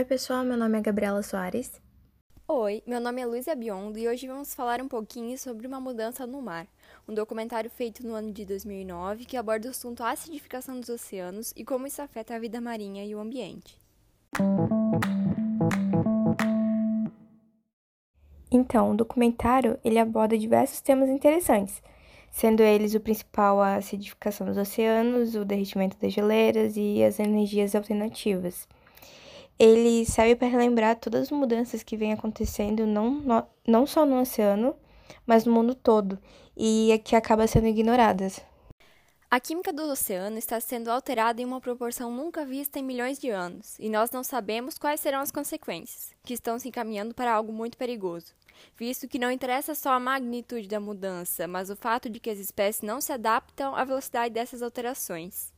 Oi, pessoal, meu nome é Gabriela Soares. Oi, meu nome é Luísa Biondo e hoje vamos falar um pouquinho sobre Uma Mudança no Mar, um documentário feito no ano de 2009 que aborda o assunto acidificação dos oceanos e como isso afeta a vida marinha e o ambiente. Então, o documentário ele aborda diversos temas interessantes, sendo eles o principal a acidificação dos oceanos, o derretimento das geleiras e as energias alternativas. Ele serve para relembrar todas as mudanças que vêm acontecendo não, não só no oceano, mas no mundo todo, e que acabam sendo ignoradas. A química do oceano está sendo alterada em uma proporção nunca vista em milhões de anos, e nós não sabemos quais serão as consequências, que estão se encaminhando para algo muito perigoso, visto que não interessa só a magnitude da mudança, mas o fato de que as espécies não se adaptam à velocidade dessas alterações.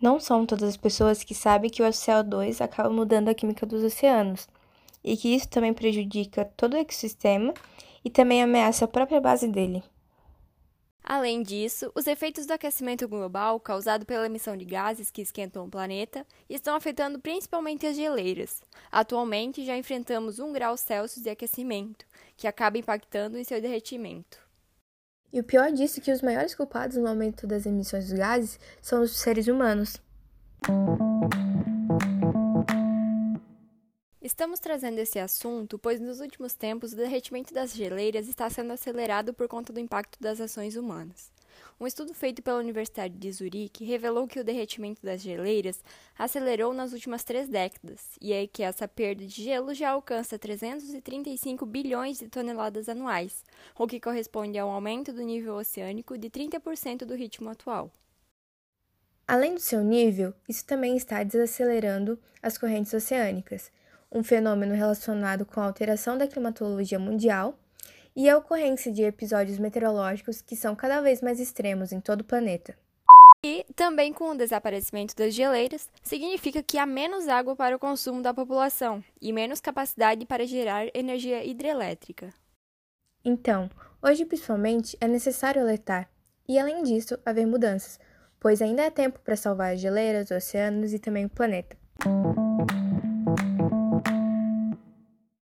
Não são todas as pessoas que sabem que o CO2 acaba mudando a química dos oceanos, e que isso também prejudica todo o ecossistema e também ameaça a própria base dele. Além disso, os efeitos do aquecimento global causado pela emissão de gases que esquentam o planeta estão afetando principalmente as geleiras. Atualmente já enfrentamos 1 grau Celsius de aquecimento, que acaba impactando em seu derretimento. E o pior disso é que os maiores culpados no aumento das emissões de gases são os seres humanos. Estamos trazendo esse assunto pois nos últimos tempos o derretimento das geleiras está sendo acelerado por conta do impacto das ações humanas. Um estudo feito pela Universidade de Zurique revelou que o derretimento das geleiras acelerou nas últimas três décadas, e é que essa perda de gelo já alcança 335 bilhões de toneladas anuais, o que corresponde a um aumento do nível oceânico de 30% do ritmo atual. Além do seu nível, isso também está desacelerando as correntes oceânicas, um fenômeno relacionado com a alteração da climatologia mundial e a ocorrência de episódios meteorológicos que são cada vez mais extremos em todo o planeta. E também com o desaparecimento das geleiras, significa que há menos água para o consumo da população e menos capacidade para gerar energia hidrelétrica. Então, hoje principalmente é necessário alertar e, além disso, haver mudanças, pois ainda há tempo para salvar as geleiras, oceanos e também o planeta.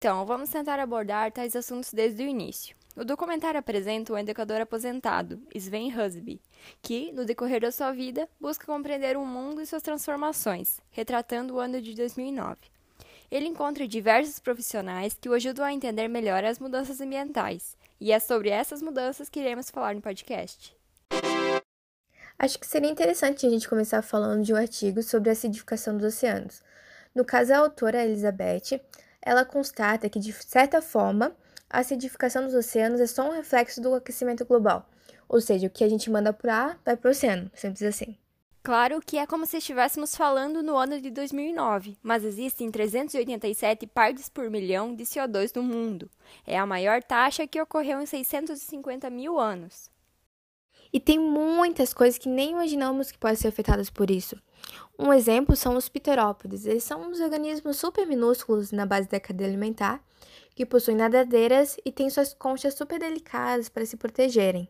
Então, vamos tentar abordar tais assuntos desde o início. O documentário apresenta um educador aposentado, Sven Husby, que, no decorrer da sua vida, busca compreender o mundo e suas transformações, retratando o ano de 2009. Ele encontra diversos profissionais que o ajudam a entender melhor as mudanças ambientais, e é sobre essas mudanças que iremos falar no podcast. Acho que seria interessante a gente começar falando de um artigo sobre a acidificação dos oceanos. No caso, a autora Elizabeth ela constata que, de certa forma, a acidificação dos oceanos é só um reflexo do aquecimento global. Ou seja, o que a gente manda para ar vai para o oceano, simples assim. Claro que é como se estivéssemos falando no ano de 2009, mas existem 387 partes por milhão de CO2 no mundo. É a maior taxa que ocorreu em 650 mil anos. E tem muitas coisas que nem imaginamos que podem ser afetadas por isso. Um exemplo são os pterópodes. Eles são uns organismos super minúsculos na base da cadeia alimentar, que possuem nadadeiras e têm suas conchas super delicadas para se protegerem.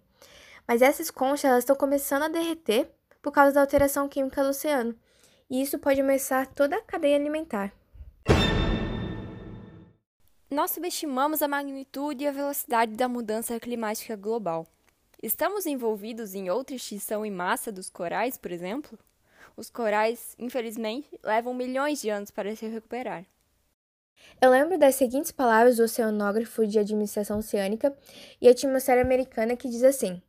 Mas essas conchas elas estão começando a derreter por causa da alteração química do oceano, e isso pode ameaçar toda a cadeia alimentar. Nós subestimamos a magnitude e a velocidade da mudança climática global. Estamos envolvidos em outra extinção em massa dos corais, por exemplo? Os corais, infelizmente, levam milhões de anos para se recuperar. Eu lembro das seguintes palavras do oceanógrafo de administração oceânica e atmosfera americana que diz assim: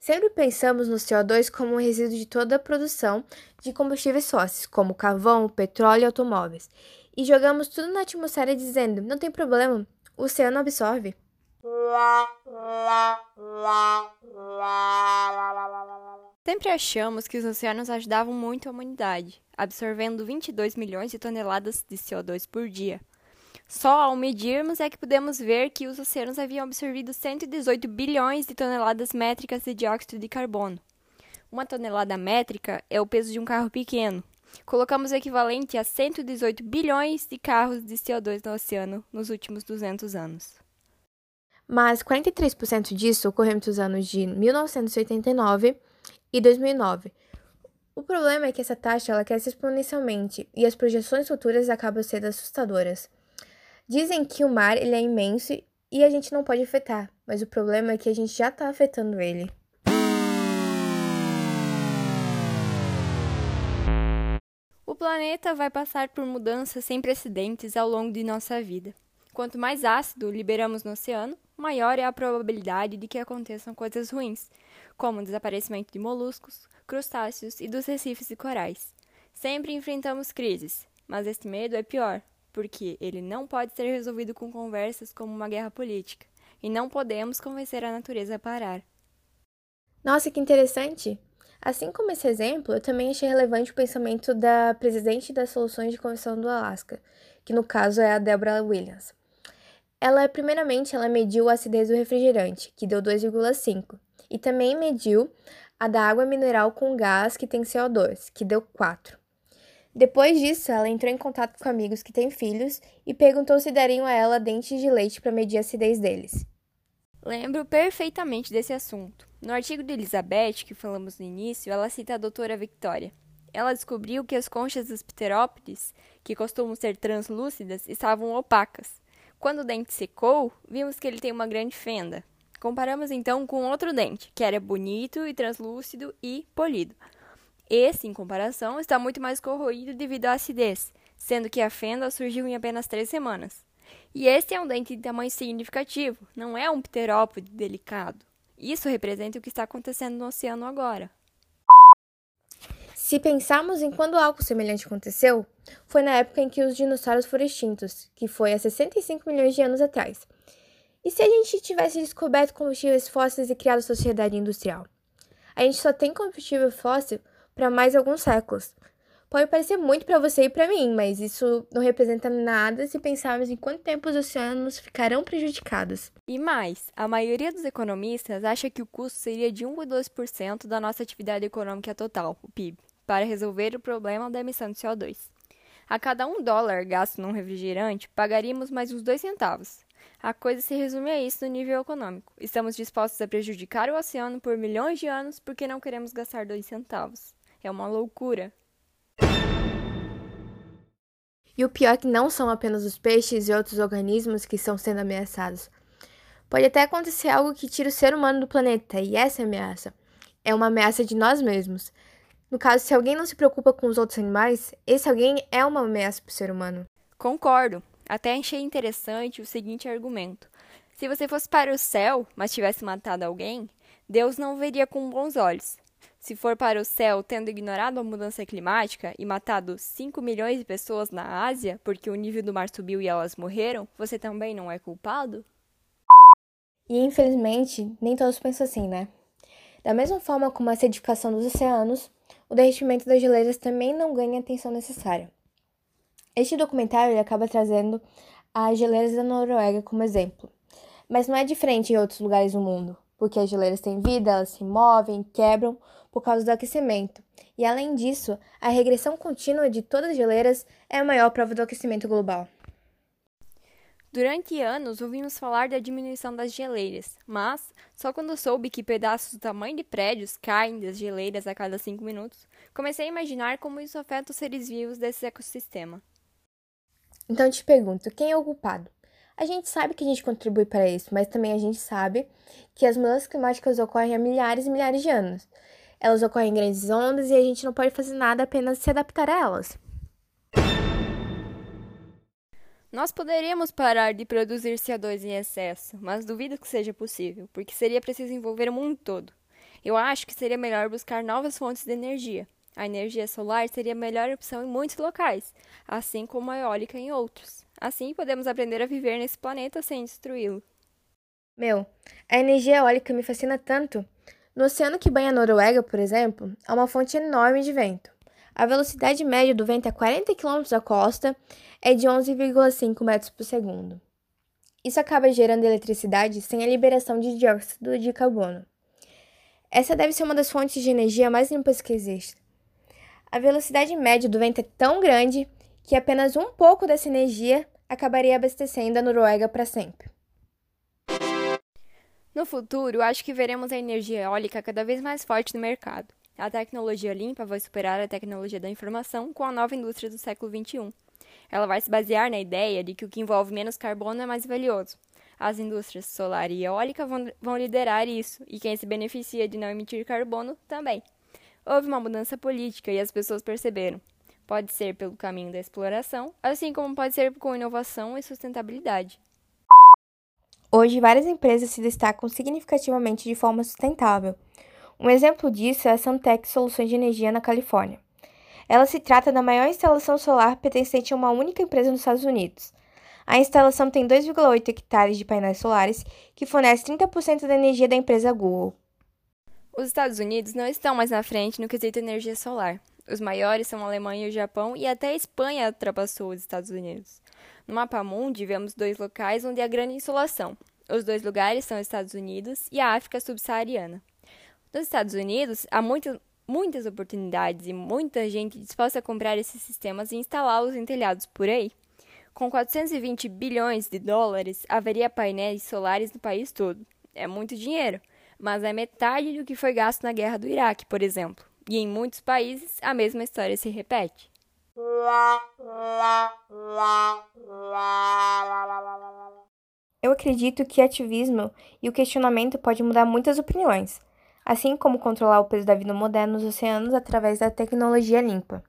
Sempre pensamos no CO2 como um resíduo de toda a produção de combustíveis fósseis, como carvão, petróleo e automóveis, e jogamos tudo na atmosfera dizendo: não tem problema, o oceano absorve. Sempre achamos que os oceanos ajudavam muito a humanidade, absorvendo 22 milhões de toneladas de CO2 por dia. Só ao medirmos é que podemos ver que os oceanos haviam absorvido 118 bilhões de toneladas métricas de dióxido de carbono. Uma tonelada métrica é o peso de um carro pequeno. Colocamos o equivalente a 118 bilhões de carros de CO2 no oceano nos últimos 200 anos mas 43% disso ocorreu entre os anos de 1989 e 2009. O problema é que essa taxa ela cresce exponencialmente e as projeções futuras acabam sendo assustadoras. Dizem que o mar ele é imenso e a gente não pode afetar, mas o problema é que a gente já está afetando ele. O planeta vai passar por mudanças sem precedentes ao longo de nossa vida. Quanto mais ácido liberamos no oceano, maior é a probabilidade de que aconteçam coisas ruins, como o desaparecimento de moluscos, crustáceos e dos recifes e corais. Sempre enfrentamos crises, mas este medo é pior, porque ele não pode ser resolvido com conversas como uma guerra política, e não podemos convencer a natureza a parar. Nossa, que interessante! Assim como esse exemplo, eu também achei relevante o pensamento da presidente das soluções de conversão do Alasca, que no caso é a Deborah Williams. Ela, primeiramente, ela mediu a acidez do refrigerante, que deu 2,5, e também mediu a da água mineral com gás, que tem CO2, que deu 4. Depois disso, ela entrou em contato com amigos que têm filhos e perguntou se dariam a ela dentes de leite para medir a acidez deles. Lembro perfeitamente desse assunto. No artigo de Elizabeth, que falamos no início, ela cita a doutora Victoria. Ela descobriu que as conchas dos pterópodes, que costumam ser translúcidas, estavam opacas. Quando o dente secou, vimos que ele tem uma grande fenda. Comparamos então com outro dente, que era bonito e translúcido e polido. Esse, em comparação, está muito mais corroído devido à acidez, sendo que a fenda surgiu em apenas três semanas. E este é um dente de tamanho significativo, não é um pterópode delicado. Isso representa o que está acontecendo no oceano agora. Se pensarmos em quando algo semelhante aconteceu, foi na época em que os dinossauros foram extintos, que foi há 65 milhões de anos atrás. E se a gente tivesse descoberto combustíveis fósseis e criado sociedade industrial? A gente só tem combustível fóssil para mais alguns séculos. Pode parecer muito para você e para mim, mas isso não representa nada se pensarmos em quanto tempo os oceanos ficarão prejudicados. E mais, a maioria dos economistas acha que o custo seria de 1,2% da nossa atividade econômica total, o PIB, para resolver o problema da emissão de CO2. A cada um dólar gasto num refrigerante, pagaríamos mais uns dois centavos. A coisa se resume a isso no nível econômico. Estamos dispostos a prejudicar o oceano por milhões de anos porque não queremos gastar dois centavos. É uma loucura. E o pior é que não são apenas os peixes e outros organismos que estão sendo ameaçados. Pode até acontecer algo que tire o ser humano do planeta, e essa ameaça é uma ameaça de nós mesmos. No caso, se alguém não se preocupa com os outros animais, esse alguém é uma ameaça para o ser humano. Concordo. Até achei interessante o seguinte argumento: se você fosse para o céu, mas tivesse matado alguém, Deus não veria com bons olhos. Se for para o céu tendo ignorado a mudança climática e matado 5 milhões de pessoas na Ásia porque o nível do mar subiu e elas morreram, você também não é culpado? E infelizmente, nem todos pensam assim, né? Da mesma forma como a acidificação dos oceanos, o derretimento das geleiras também não ganha a atenção necessária. Este documentário acaba trazendo as geleiras da Noruega como exemplo, mas não é diferente em outros lugares do mundo porque as geleiras têm vida, elas se movem, quebram por causa do aquecimento. E além disso, a regressão contínua de todas as geleiras é a maior prova do aquecimento global. Durante anos ouvimos falar da diminuição das geleiras, mas só quando soube que pedaços do tamanho de prédios caem das geleiras a cada cinco minutos, comecei a imaginar como isso afeta os seres vivos desse ecossistema. Então te pergunto, quem é o culpado? A gente sabe que a gente contribui para isso, mas também a gente sabe que as mudanças climáticas ocorrem há milhares e milhares de anos. Elas ocorrem em grandes ondas e a gente não pode fazer nada apenas se adaptar a elas. Nós poderíamos parar de produzir CO2 em excesso, mas duvido que seja possível, porque seria preciso envolver o mundo todo. Eu acho que seria melhor buscar novas fontes de energia. A energia solar seria a melhor opção em muitos locais, assim como a eólica em outros. Assim, podemos aprender a viver nesse planeta sem destruí-lo. Meu, a energia eólica me fascina tanto. No oceano que banha a Noruega, por exemplo, há uma fonte enorme de vento. A velocidade média do vento a 40 km da costa é de 11,5 metros por segundo. Isso acaba gerando eletricidade sem a liberação de dióxido de carbono. Essa deve ser uma das fontes de energia mais limpas que existe. A velocidade média do vento é tão grande que apenas um pouco dessa energia acabaria abastecendo a Noruega para sempre. No futuro, acho que veremos a energia eólica cada vez mais forte no mercado. A tecnologia limpa vai superar a tecnologia da informação com a nova indústria do século XXI. Ela vai se basear na ideia de que o que envolve menos carbono é mais valioso. As indústrias solar e eólica vão, vão liderar isso, e quem se beneficia de não emitir carbono também. Houve uma mudança política e as pessoas perceberam. Pode ser pelo caminho da exploração, assim como pode ser com inovação e sustentabilidade. Hoje, várias empresas se destacam significativamente de forma sustentável. Um exemplo disso é a Suntech Soluções de Energia na Califórnia. Ela se trata da maior instalação solar pertencente a uma única empresa nos Estados Unidos. A instalação tem 2,8 hectares de painéis solares, que fornece 30% da energia da empresa Google. Os Estados Unidos não estão mais na frente no quesito energia solar. Os maiores são a Alemanha e o Japão, e até a Espanha ultrapassou os Estados Unidos. No mapa mundi, vemos dois locais onde há grande insolação. Os dois lugares são os Estados Unidos e a África subsaariana. Nos Estados Unidos, há muito, muitas oportunidades e muita gente disposta a comprar esses sistemas e instalá-los em telhados por aí. Com 420 bilhões de dólares, haveria painéis solares no país todo. É muito dinheiro, mas é metade do que foi gasto na guerra do Iraque, por exemplo. E em muitos países, a mesma história se repete. Eu acredito que ativismo e o questionamento pode mudar muitas opiniões, assim como controlar o peso da vida moderna nos oceanos através da tecnologia limpa.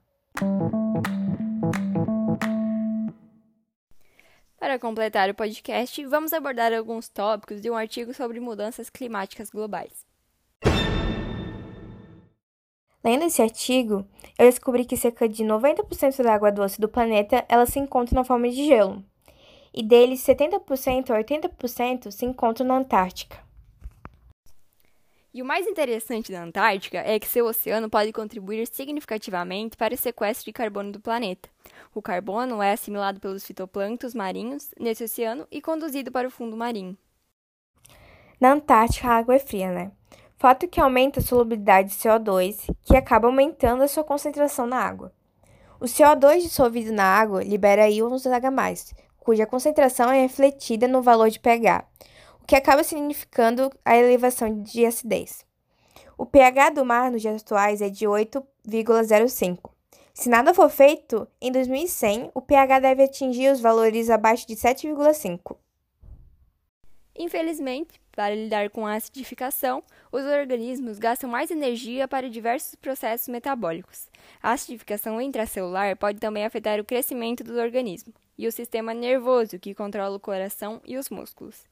Para completar o podcast, vamos abordar alguns tópicos de um artigo sobre mudanças climáticas globais. Lendo esse artigo, eu descobri que cerca de 90% da água doce do planeta ela se encontra na forma de gelo, e deles 70% a 80% se encontram na Antártica. E o mais interessante da Antártica é que seu oceano pode contribuir significativamente para o sequestro de carbono do planeta. O carbono é assimilado pelos fitoplânctons marinhos nesse oceano e conduzido para o fundo marinho. Na Antártica, a água é fria, né? fato que aumenta a solubilidade de CO2, que acaba aumentando a sua concentração na água. O CO2 dissolvido na água libera íons H+, cuja concentração é refletida no valor de pH, o que acaba significando a elevação de acidez. O pH do mar nos dias atuais é de 8,05. Se nada for feito, em 2100 o pH deve atingir os valores abaixo de 7,5. Infelizmente, para lidar com a acidificação, os organismos gastam mais energia para diversos processos metabólicos. A acidificação intracelular pode também afetar o crescimento do organismo e o sistema nervoso, que controla o coração e os músculos.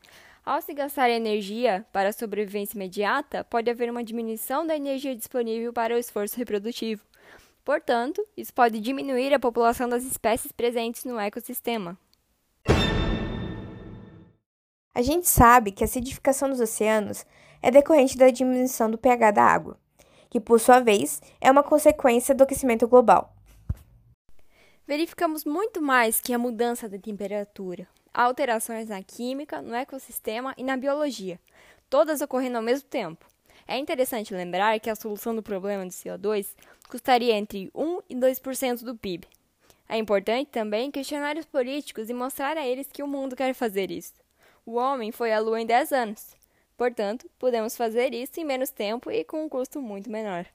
Ao se gastar energia para a sobrevivência imediata, pode haver uma diminuição da energia disponível para o esforço reprodutivo. Portanto, isso pode diminuir a população das espécies presentes no ecossistema. A gente sabe que a acidificação dos oceanos é decorrente da diminuição do pH da água, que, por sua vez, é uma consequência do aquecimento global. Verificamos muito mais que a mudança da temperatura, alterações na química, no ecossistema e na biologia, todas ocorrendo ao mesmo tempo. É interessante lembrar que a solução do problema do CO2 custaria entre 1 e 2% do PIB. É importante também questionar os políticos e mostrar a eles que o mundo quer fazer isso. O homem foi à Lua em 10 anos. Portanto, podemos fazer isso em menos tempo e com um custo muito menor.